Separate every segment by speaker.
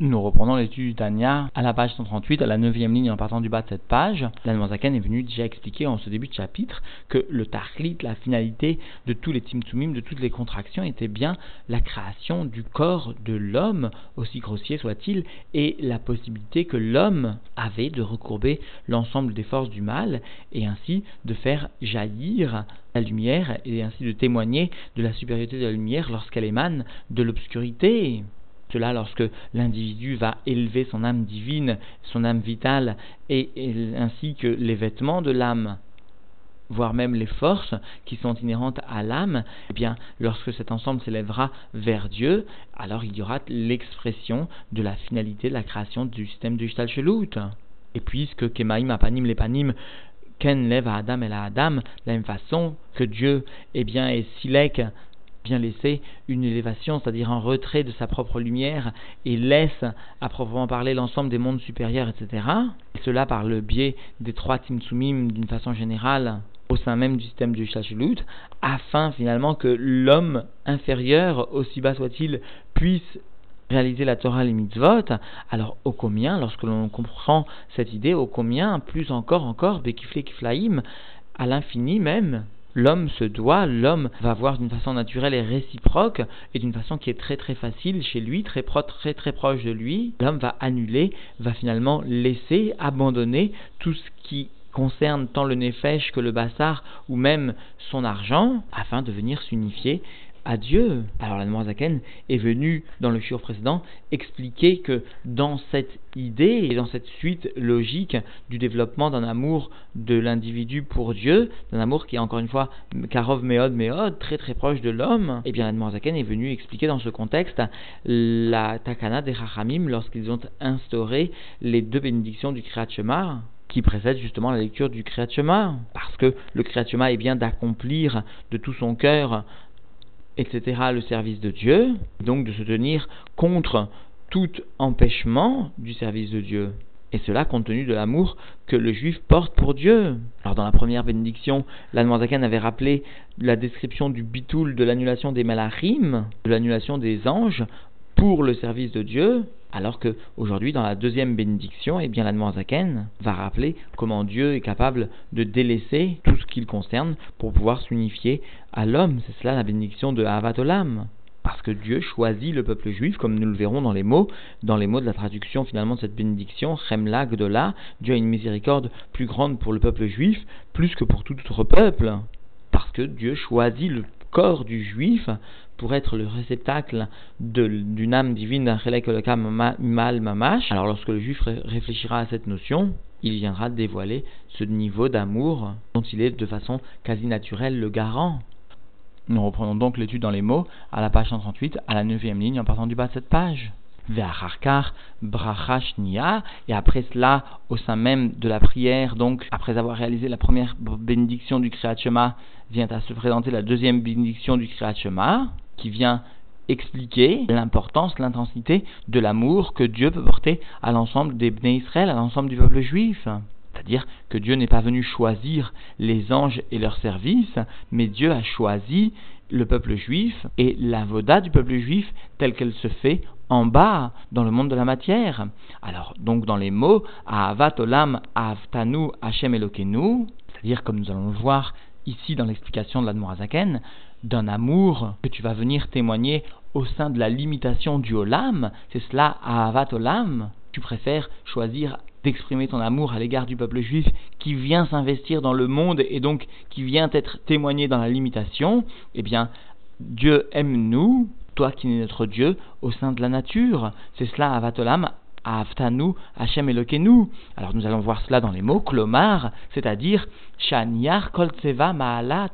Speaker 1: Nous reprenons l'étude du Tanya à la page 138, à la neuvième ligne en partant du bas de cette page. L'Anmozaken est venu déjà expliquer en ce début de chapitre que le Tachlit, la finalité de tous les Timtsumim, de toutes les contractions, était bien la création du corps de l'homme, aussi grossier soit-il, et la possibilité que l'homme avait de recourber l'ensemble des forces du mal et ainsi de faire jaillir la lumière et ainsi de témoigner de la supériorité de la lumière lorsqu'elle émane de l'obscurité. Lorsque l'individu va élever son âme divine, son âme vitale, ainsi que les vêtements de l'âme, voire même les forces qui sont inhérentes à l'âme, eh bien, lorsque cet ensemble s'élèvera vers Dieu, alors il y aura l'expression de la finalité de la création du système du Shtalchelut. Et puisque Kemaim Apanim Lepanim Ken lève à Adam et à Adam, de la même façon que Dieu eh bien, est Silek bien laisser une élévation, c'est-à-dire un retrait de sa propre lumière, et laisse à proprement parler l'ensemble des mondes supérieurs, etc. Et cela par le biais des trois Timsumim d'une façon générale au sein même du système du Shachulut, afin finalement que l'homme inférieur, aussi bas soit-il, puisse réaliser la Torah les mitzvot, alors au combien, lorsque l'on comprend cette idée, au combien, plus encore, encore, Bekifle Kiflaim, à l'infini même, l'homme se doit, l'homme va voir d'une façon naturelle et réciproque, et d'une façon qui est très très facile chez lui, très, proche de lui, l'homme va annuler, va finalement laisser, abandonner tout ce qui concerne tant le nefesh que le bassar ou même son argent afin de venir s'unifier à. Alors la Zaken est venu dans le shiur précédent expliquer que dans cette idée et dans cette suite logique du développement d'un amour de l'individu pour Dieu, d'un amour qui est encore une fois Karov Meod Meod, très très proche de l'homme, et eh bien la Zaken est venu expliquer dans ce contexte la Takana des Rachamim lorsqu'ils ont instauré les deux bénédictions du Kriyat qui précèdent justement la lecture du Kriyat parce que le Kriyat est bien d'accomplir de tout son cœur etc., le service de Dieu, donc de se tenir contre tout empêchement du service de Dieu. Et cela compte tenu de l'amour que le juif porte pour Dieu. Alors dans la première bénédiction, l'Anne avait rappelé la description du bitoul de l'annulation des malachim, de l'annulation des anges, pour le service de Dieu, alors que aujourd'hui, dans la deuxième bénédiction, eh bien, va rappeler comment Dieu est capable de délaisser tout ce qu'il concerne pour pouvoir s'unifier à l'homme. C'est cela la bénédiction de Havatolam. Parce que Dieu choisit le peuple juif, comme nous le verrons dans les mots, dans les mots de la traduction finalement de cette bénédiction, Chemla Gdola, Dieu a une miséricorde plus grande pour le peuple juif, plus que pour tout autre peuple. Parce que Dieu choisit le corps du juif pour être le réceptacle d'une âme divine d'un mal mamash. Alors lorsque le juif réfléchira à cette notion, il viendra dévoiler ce niveau d'amour dont il est de façon quasi naturelle le garant. Nous reprenons donc l'étude dans les mots à la page 138, à la neuvième ligne en partant du bas de cette page. Et après cela, au sein même de la prière, donc après avoir réalisé la première bénédiction du Kriyat vient à se présenter la deuxième bénédiction du Kriyat qui vient expliquer l'importance, l'intensité de l'amour que Dieu peut porter à l'ensemble des Bnei Israël, à l'ensemble du peuple juif. C'est-à-dire que Dieu n'est pas venu choisir les anges et leurs services, mais Dieu a choisi le peuple juif et la voda du peuple juif telle qu'elle se fait en bas, dans le monde de la matière. Alors, donc dans les mots, Ahavat Olam Ahavtanu Hashem Elokenu, c'est-à-dire comme nous allons le voir ici dans l'explication de l'Admorazaken, d'un amour que tu vas venir témoigner au sein de la limitation du Olam, c'est cela Ahavat Olam. Tu préfères choisir d'exprimer ton amour à l'égard du peuple juif qui vient s'investir dans le monde et donc qui vient être témoigné dans la limitation, eh bien, Dieu aime nous, toi qui es notre Dieu, au sein de la nature. C'est cela Avatolam, Aftanu, Hashem Elokenu. Alors nous allons voir cela dans les mots, Klomar, c'est-à-dire Shaniar Koltseva Maalat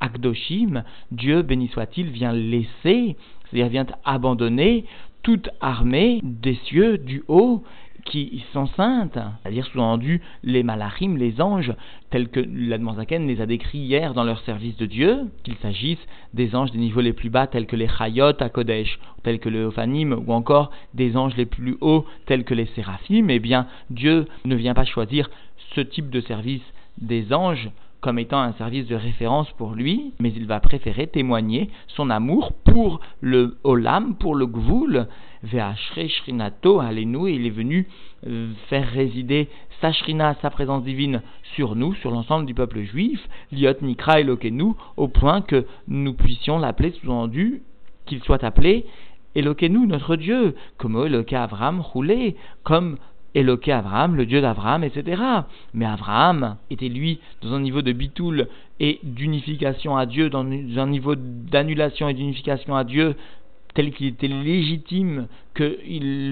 Speaker 1: Akdoshim, Dieu béni soit-il, vient laisser, c'est-à-dire vient abandonner toute armée des cieux du haut qui sont saintes, c'est-à-dire sous-entendu les malachim, les anges, tels que l'Admanzaken les a décrits hier dans leur service de Dieu, qu'il s'agisse des anges des niveaux les plus bas tels que les Chayot à Kodesh, tels que les Ophanim, ou encore des anges les plus hauts tels que les Séraphim, eh bien Dieu ne vient pas choisir ce type de service des anges comme étant un service de référence pour lui, mais il va préférer témoigner son amour pour le Olam, pour le Gvoul, Ve'ashre Shrinato, allez-nous, il est venu euh, faire résider sa Shrina, sa présence divine, sur nous, sur l'ensemble du peuple juif, Liot Nikra Elokenu, au point que nous puissions l'appeler sous-entendu, qu'il soit appelé Elokenu, notre Dieu, comme Eloke Avram roulé, comme Eloke Avram, le Dieu d'Avram, etc. Mais Avram était lui dans un niveau de bitoul et d'unification à Dieu, dans un niveau d'annulation et d'unification à Dieu, tel qu'il était légitime que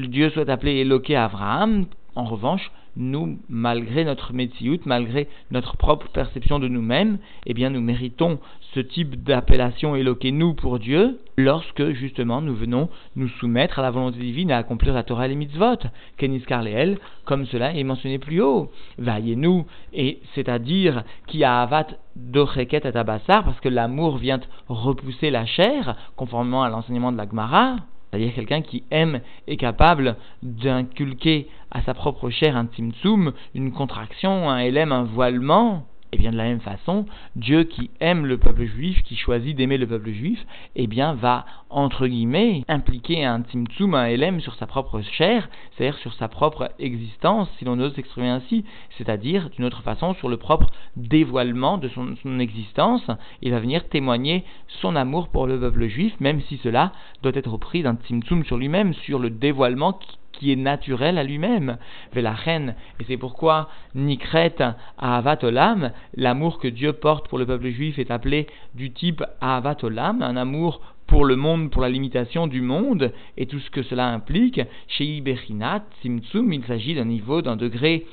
Speaker 1: Dieu soit appelé Eloke Abraham. En revanche, nous, malgré notre métiout, malgré notre propre perception de nous-mêmes, eh bien, nous méritons ce type d'appellation nous pour Dieu lorsque, justement, nous venons nous soumettre à la volonté divine et accomplir la Torah et les mitzvot. Kenis Karleel, comme cela est mentionné plus haut. Vaillez-nous, et c'est-à-dire qui a avat docheket à tabassar, parce que l'amour vient repousser la chair, conformément à l'enseignement de la Gemara. C'est-à-dire quelqu'un qui aime est capable d'inculquer à sa propre chair un tzimtzum, une contraction, un élème, un voilement. Et bien de la même façon, Dieu qui aime le peuple juif, qui choisit d'aimer le peuple juif, eh bien va, entre guillemets, impliquer un tzimtzum, un élème sur sa propre chair, c'est-à-dire sur sa propre existence, si l'on ose s'exprimer ainsi, c'est-à-dire d'une autre façon sur le propre dévoilement de son, existence, il va venir témoigner son amour pour le peuple juif, même si cela doit être pris d'un tzimtzum sur lui-même, sur le dévoilement qui qui est naturel à lui-même. la et c'est pourquoi Nikret à Olam, l'amour que Dieu porte pour le peuple juif est appelé du type Avat Olam, un amour pour le monde, pour la limitation du monde, et tout ce que cela implique. Chez Iberinat, Simtsum, il s'agit d'un niveau, d'un degré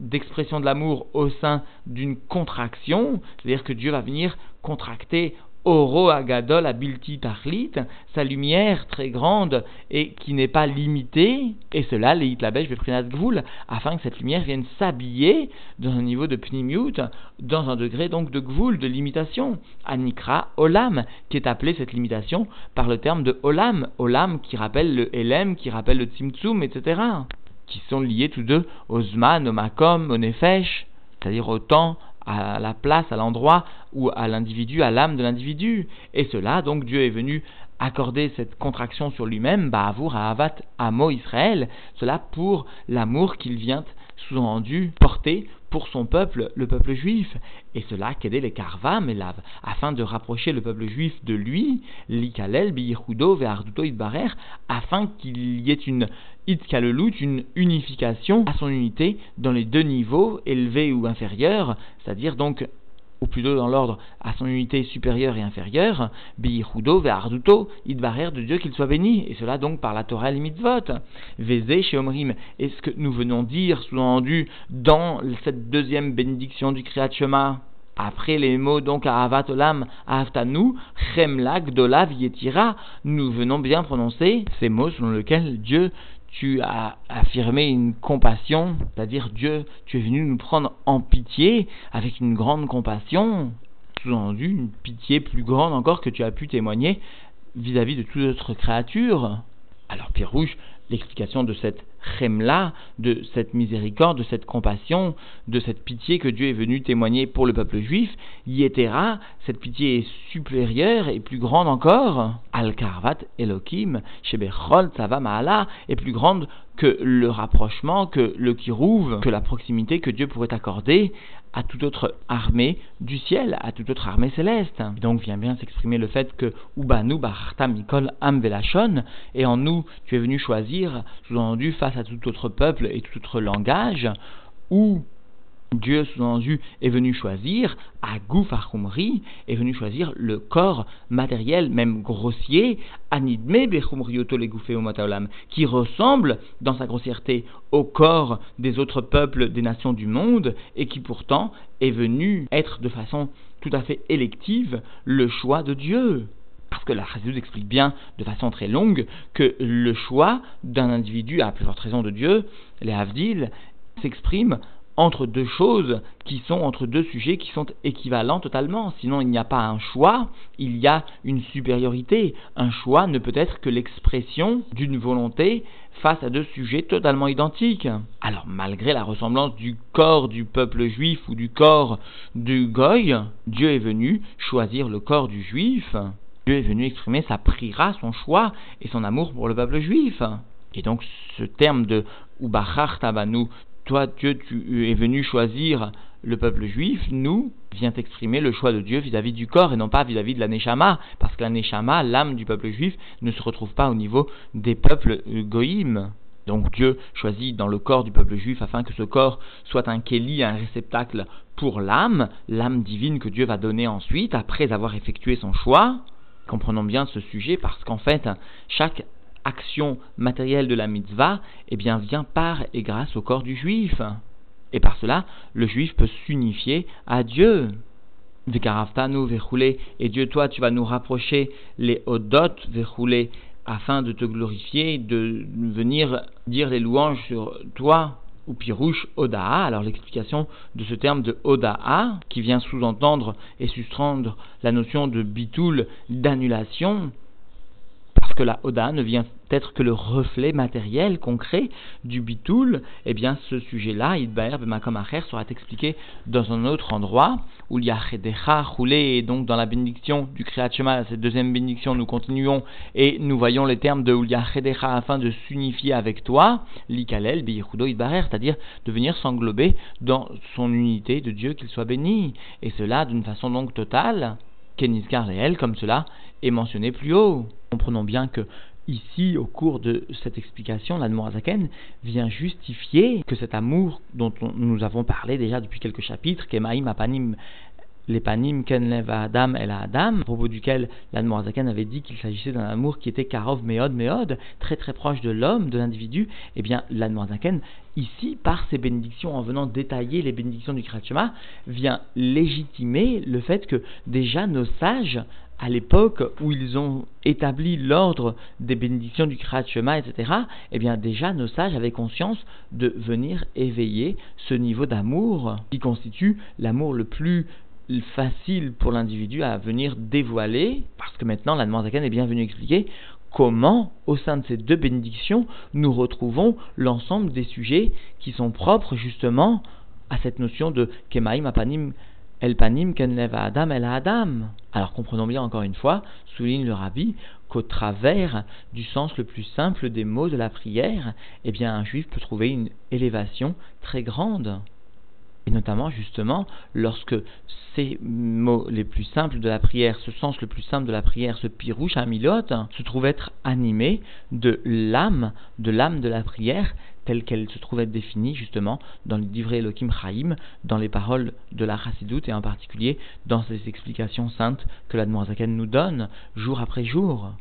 Speaker 1: d'expression de l'amour au sein d'une contraction, c'est-à-dire que Dieu va venir contracter Oro Agadol Abilti Tachlit, sa lumière très grande et qui n'est pas limitée, et cela, les Hitlabèche Beprinat Gvoul, afin que cette lumière vienne s'habiller dans un niveau de Pnimiut, dans un degré donc de Gvoul, de limitation, Anikra Olam, qui est appelé cette limitation par le terme de Olam, Olam qui rappelle le Elem, qui rappelle le Tzimtzum, etc., qui sont liés tous deux au Zman, au Makom, au Nefesh, c'est-à-dire au temps, à la place, à l'endroit ou à l'individu, à l'âme de l'individu. Et cela, donc, Dieu est venu accorder cette contraction sur lui-même, Ba'avour Avat Amo Israël, cela pour l'amour qu'il vient sous-entendu porter pour son peuple, le peuple juif. Et cela, qu'aider les karvam lave, afin de rapprocher le peuple juif de lui, l'ikalel, biyichudo, ve'arduto, idbarer, afin qu'il y ait une itkalelut, une unification à son unité dans les deux niveaux, élevés ou inférieurs, c'est-à-dire donc ou plutôt dans l'ordre à son unité supérieure et inférieure, Biyichudo, Ve'arduto, Idbarer de Dieu qu'il soit béni, et cela donc par la Torah et mitzvot. Vézé chez Omrim, est ce que nous venons dire, sous-entendu, dans cette deuxième bénédiction du Kriyat Shema après les mots donc à Avat Olam, Aftanu, Chemla, Gdola, Yetira, nous venons bien prononcer ces mots selon lesquels Dieu tu as affirmé une compassion, c'est-à-dire Dieu, tu es venu nous prendre en pitié avec une grande compassion, sous-entendu une pitié plus grande encore que tu as pu témoigner vis-à-vis de toute autre créature. Alors Pierre Rouge, l'explication de cette de cette miséricorde, de cette compassion, de cette pitié que Dieu est venu témoigner pour le peuple juif, Yetera, cette pitié est supérieure et plus grande encore, Al-Karvat Elohim, Shebechol Tzava est plus grande que le rapprochement, que le kirouv, que la proximité que Dieu pourrait accorder à toute autre armée du ciel, à toute autre armée céleste. Donc vient bien s'exprimer le fait que Ubanu Barta Mikol et en nous tu es venu choisir, sous-entendu face à tout autre peuple et tout autre langage, où Dieu, sous-entendu, est venu choisir, à Goufarumri, est venu choisir le corps matériel, même grossier, Anidme qui ressemble, dans sa grossièreté, au corps des autres peuples des nations du monde, et qui pourtant est venu être de façon tout à fait élective le choix de Dieu. Parce que la Chassidut explique bien, de façon très longue, que le choix d'un individu, à plus forte raison de Dieu, les Havdil, s'exprime entre deux choses qui sont entre deux sujets qui sont équivalents totalement. Sinon, il n'y a pas un choix, il y a une supériorité. Un choix ne peut être que l'expression d'une volonté face à deux sujets totalement identiques. Alors, malgré la ressemblance du corps du peuple juif ou du corps du goy, Dieu est venu choisir le corps du juif. Dieu est venu exprimer sa prira, son choix et son amour pour le peuple juif. Et donc, ce terme de Ubachar Tabanu, toi, Dieu, tu es venu choisir le peuple juif, nous, vient exprimer le choix de Dieu vis-à-vis du corps et non pas vis-à-vis de la Neshama, parce que la Neshama, l'âme du peuple juif, ne se retrouve pas au niveau des peuples goïm. Donc Dieu choisit dans le corps du peuple juif afin que ce corps soit un kéli, un réceptacle pour l'âme, l'âme divine que Dieu va donner ensuite, après avoir effectué son choix. Comprenons bien ce sujet parce qu'en fait, chaque action matérielle de la mitzvah, eh bien, vient par et grâce au corps du juif. Et par cela, le juif peut s'unifier à Dieu. Vikaraftanu verroulé, et Dieu, toi, tu vas nous rapprocher les odot verroulé, afin de te glorifier, de venir dire les louanges sur toi, ou pirouche odaa. Alors l'explication de ce terme de odaa, qui vient sous-entendre et sustrendre la notion de bitoul, d'annulation, parce que la Oda ne vient être que le reflet matériel, concret du bitoul, eh bien ce sujet-là, Idbaer Bemakomacher, sera expliqué dans un autre endroit, où il y a Chedecha roulé, et donc dans la bénédiction du Kriyat cette deuxième bénédiction, nous continuons et nous voyons les termes de Ulia Chedecha afin de s'unifier avec toi, Likalel, Biyichudo Idbaer, c'est-à-dire de venir s'englober dans son unité de Dieu, qu'il soit béni, et cela d'une façon donc totale, Kenizkar réel, comme cela est mentionné plus haut. Comprenons bien que ici, au cours de cette explication, l'Admorazaken vient justifier que cet amour dont nous avons parlé déjà depuis quelques chapitres, Kemaim Apanim l'Epanim Ken Adam El Adam, à propos duquel l'Admorazaken avait dit qu'il s'agissait d'un amour qui était Karov Meod Meod, très très proche de l'homme, de l'individu, eh bien l'Admorazaken, ici, par ses bénédictions, en venant détailler les bénédictions du Kratchema, vient légitimer le fait que déjà nos sages à l'époque où ils ont établi l'ordre des bénédictions du Kriyat Shema, etc., eh bien déjà nos sages avaient conscience de venir éveiller ce niveau d'amour qui constitue l'amour le plus facile pour l'individu à venir dévoiler, parce que maintenant la Zaken est bien venue expliquer comment, au sein de ces deux bénédictions, nous retrouvons l'ensemble des sujets qui sont propres justement à cette notion de Kemaim Apanim El panim ken leva Adam el Adam. Alors comprenons bien encore une fois, souligne le rabbi, qu'au travers du sens le plus simple des mots de la prière, eh bien un juif peut trouver une élévation très grande. Et notamment justement lorsque ces mots les plus simples de la prière, ce sens le plus simple de la prière, ce pirouche amilot, se trouve être animé de l'âme, de l'âme de la prière, telle qu'elle se trouve être définie justement dans le livret Elohim Chaim, dans les paroles de la Chassidoute et en particulier dans ces explications saintes que la Zaken nous donne jour après jour.